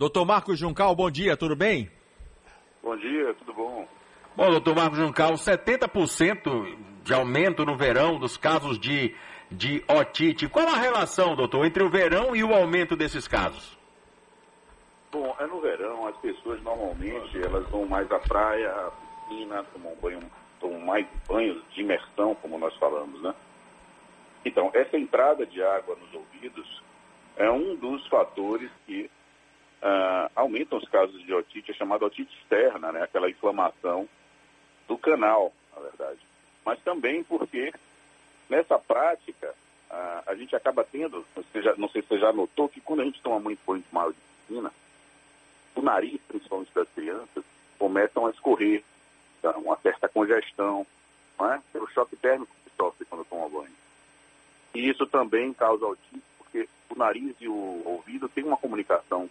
Doutor Marcos Juncal, bom dia, tudo bem? Bom dia, tudo bom? Bom, doutor Marcos Juncal, 70% de aumento no verão dos casos de, de otite. Qual a relação, doutor, entre o verão e o aumento desses casos? Bom, é no verão, as pessoas normalmente elas vão mais à praia, à piscina, tomam banho, tomam mais banhos de imersão, como nós falamos, né? Então, essa entrada de água nos ouvidos é um dos fatores que uh, aumentam os casos de otite, é chamada otite externa, né? aquela inflamação do canal, na verdade. Mas também porque nessa prática uh, a gente acaba tendo, você já, não sei se você já notou, que quando a gente toma muito banho de mal de piscina, o nariz, principalmente das crianças, começam a escorrer, tá? uma certa congestão, não é? pelo choque térmico que sofre quando toma banho. E isso também causa autismo, porque o nariz e o ouvido têm uma comunicação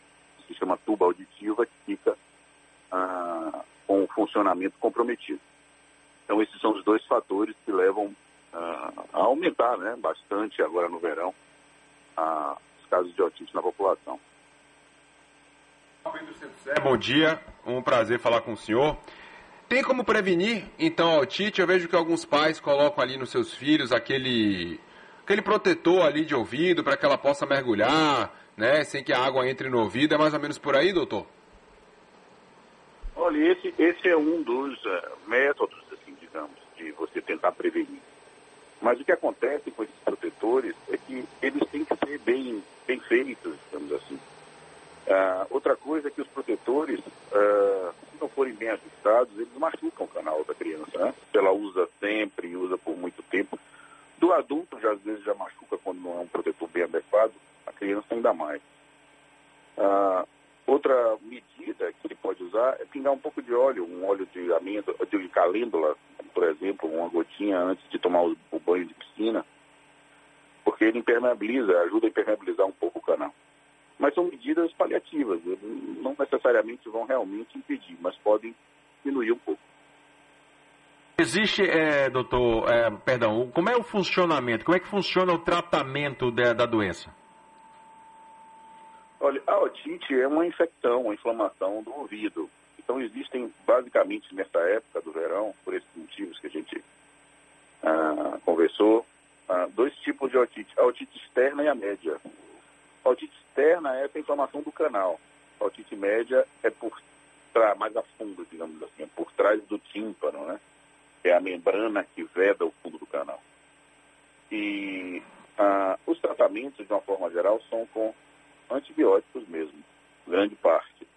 chama tuba auditiva, que fica ah, com o funcionamento comprometido. Então, esses são os dois fatores que levam ah, a aumentar né, bastante agora no verão ah, os casos de autismo na população. Bom dia, um prazer falar com o senhor. Tem como prevenir, então, a otite? Eu vejo que alguns pais colocam ali nos seus filhos aquele aquele protetor ali de ouvido para que ela possa mergulhar, né, sem que a água entre no ouvido. É mais ou menos por aí, doutor? Olha, esse, esse é um dos uh, métodos, assim, digamos, de você tentar prevenir. Mas o que acontece com esses protetores é que eles têm que ser bem, bem feitos, digamos assim. Uh, outra coisa é que os protetores, uh, se não forem bem ajustados, eles machucam o canal da criança, né? Ela usa sempre, usa por muito tempo. Do adulto, já às vezes já machuca quando não é um protetor bem adequado, a criança ainda mais. Ah, outra medida que ele pode usar é pingar um pouco de óleo, um óleo de amêndoa, de calêndula, por exemplo, uma gotinha antes de tomar o, o banho de piscina, porque ele impermeabiliza, ajuda a impermeabilizar um pouco o canal. Mas são medidas paliativas, não necessariamente vão realmente impedir, mas podem diminuir um pouco. Existe, é, doutor, é, perdão, como é o funcionamento? Como é que funciona o tratamento de, da doença? Olha, a otite é uma infecção, uma inflamação do ouvido. Então existem, basicamente, nessa época do verão, por esses motivos que a gente ah, conversou, ah, dois tipos de otite. A otite externa e a média. A otite externa é essa inflamação do canal. A otite média é por mais a fundo, digamos assim, é por trás do tímpano, né? é a membrana que veda o fundo do canal. E ah, os tratamentos, de uma forma geral, são com antibióticos mesmo, grande parte.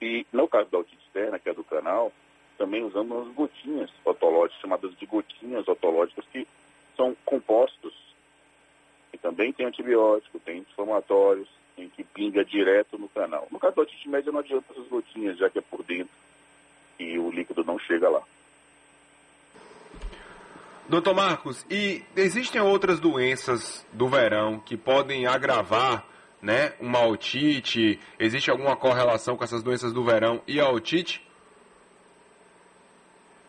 E no caso da otite externa, que é do canal, também usamos umas gotinhas otológicas, chamadas de gotinhas otológicas, que são compostos. E também tem antibiótico, tem inflamatórios, tem que pinga direto no canal. No caso da otite média não adianta essas gotinhas, já que é por dentro e o líquido não chega lá. Doutor Marcos, e existem outras doenças do verão que podem agravar né, uma otite? Existe alguma correlação com essas doenças do verão e a otite?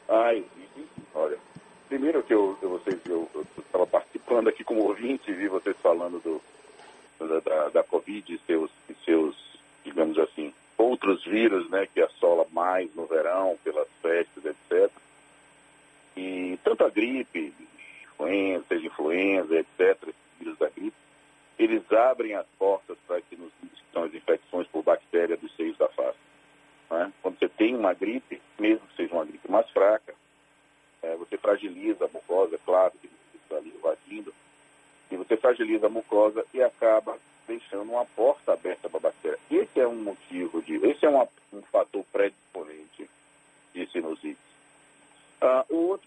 Ah, existe. Olha, primeiro que eu, eu vocês, eu estava participando aqui como ouvinte, vi vocês falando do, da, da, da Covid e seus, e seus, digamos assim, outros vírus, né, que assola mais no verão, pelas. E tanto a gripe, influenza, influenza, etc., vírus da gripe, eles abrem as portas para que nos são as infecções por bactéria dos seios da face. Né? Quando você tem uma gripe, mesmo que seja uma gripe mais fraca, é, você fragiliza a mucosa, é claro que está ali invadindo, e você fragiliza a mucosa e acaba deixando uma porta aberta para a bactéria. Esse é um motivo de, esse é uma, um fator predisponente de sinusite. Uh, ou outros próprios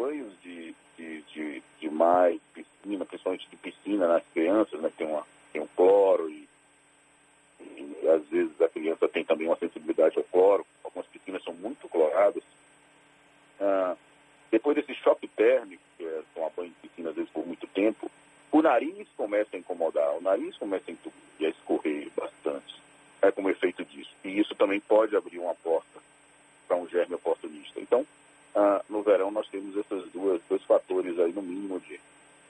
banhos de, de, de, de mar, piscina, principalmente de piscina nas crianças, né? Tem, uma, tem um cloro e, e, às vezes a criança tem também uma sensibilidade ao cloro. Algumas piscinas são muito cloradas. Uh, depois desse choque térmico, que é tomar banho de piscina às vezes por muito tempo, o nariz começa a incomodar, o nariz começa a entupir, a escorrer bastante. É como efeito disso. E isso também pode abrir uma porta para um germe oportunista. Ah, verão nós temos esses duas, dois fatores aí no mínimo de,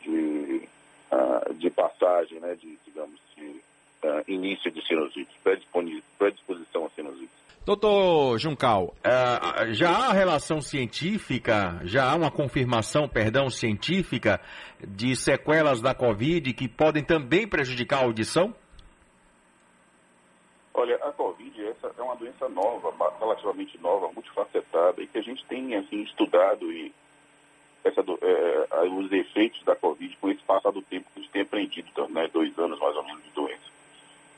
de, ah, de passagem, né, de, digamos, de uh, início de sinusite, predisposição a sinusite. Doutor Juncal, uh, já há relação científica, já há uma confirmação, perdão, científica de sequelas da Covid que podem também prejudicar a audição? Olha, a Covid essa é uma doença nova, relativamente nova, multifacetada, e que a gente tem assim, estudado e essa, é, os efeitos da Covid com esse passar do tempo que a gente tem aprendido, então, né, dois anos mais ou menos de doença.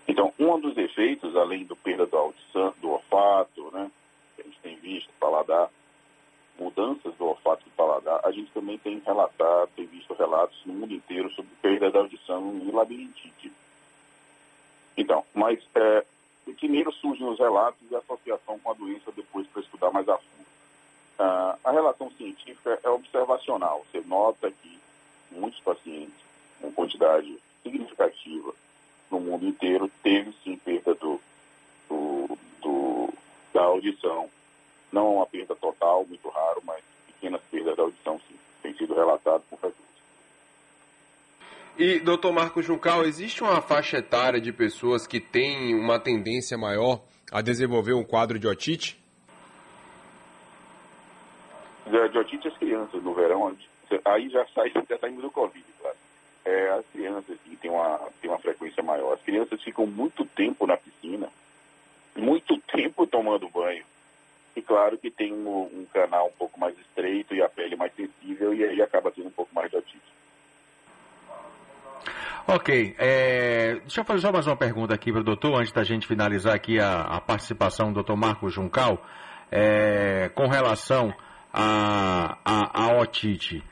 Então, um dos efeitos, além do perda da audição, do olfato, né, que a gente tem visto, paladar, mudanças do olfato e paladar, a gente também tem relatado, tem visto relatos no mundo inteiro sobre perda da audição e labirintite. Então, mas é, primeiro surgem os relatos e associação com a doença depois para estudar mais a fundo. Ah, a relação científica é observacional. Você nota que muitos pacientes, com quantidade significativa no mundo inteiro, teve sim perda do, do, do, da audição. Não uma perda total, muito raro, mas pequenas perdas da audição sim. Tem sido relatado com frequência. E, doutor Marcos Juncal, existe uma faixa etária de pessoas que têm uma tendência maior a desenvolver um quadro de otite? de otite as crianças no verão, aí já sai, já saindo do Covid, claro. É, as crianças que têm uma, têm uma frequência maior. As crianças ficam muito tempo na piscina, muito tempo tomando banho. E claro que tem um, um canal um pouco mais estreito e a pele mais sensível, e aí acaba tendo um pouco mais de otite. Ok, é, deixa eu fazer só mais uma pergunta aqui para o doutor, antes da gente finalizar aqui a, a participação do doutor Marcos Juncal, é, com relação a, a, a otite.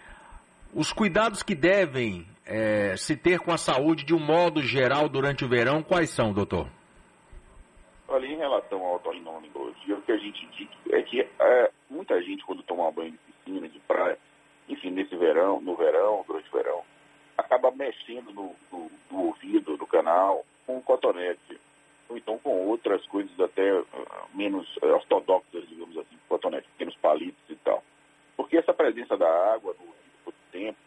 Os cuidados que devem é, se ter com a saúde de um modo geral durante o verão, quais são, doutor? Olha, em relação à otorrinolaringologia, o que a gente diz é que é, muita gente, quando toma banho de piscina, de praia, enfim, nesse verão, no verão, durante o verão, acaba mexendo no, no, no ouvido, no canal, com um cotonete, ou então com outras coisas até uh, menos uh, ortodoxas, digamos assim, cotonete, pequenos palitos e tal. Porque essa presença da água no tempo,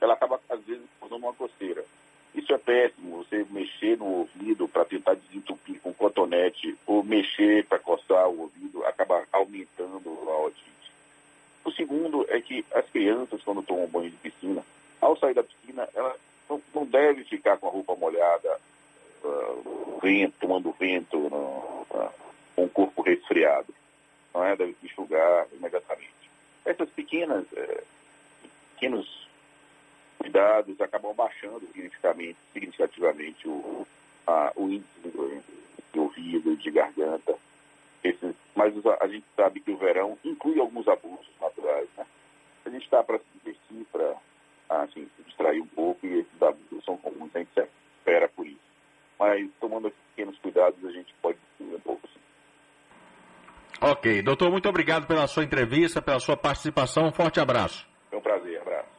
ela acaba, às vezes, causando uma coceira. Isso é péssimo, você mexer no ouvido para tentar desentupir com cotonete, ou mexer para coçar o ouvido, acaba aumentando a otite. O segundo é que as crianças, quando tomam banho de piscina, ao sair da piscina, ela não, não deve ficar com a roupa molhada, uh, vento, tomando vento, uh, com o corpo resfriado não é? Deve enxugar imediatamente. Essas pequenas, é, pequenos cuidados acabam baixando significativamente, significativamente o, a, o índice de ouvido, e de garganta. Esses, mas a, a gente sabe que o verão inclui alguns abusos naturais, né? A gente está para se divertir, para assim, se distrair um pouco e esses abusos são comuns, a gente espera por isso. Mas tomando pequenos cuidados, a gente pode um pouco sim. Ok. Doutor, muito obrigado pela sua entrevista, pela sua participação. Um forte abraço.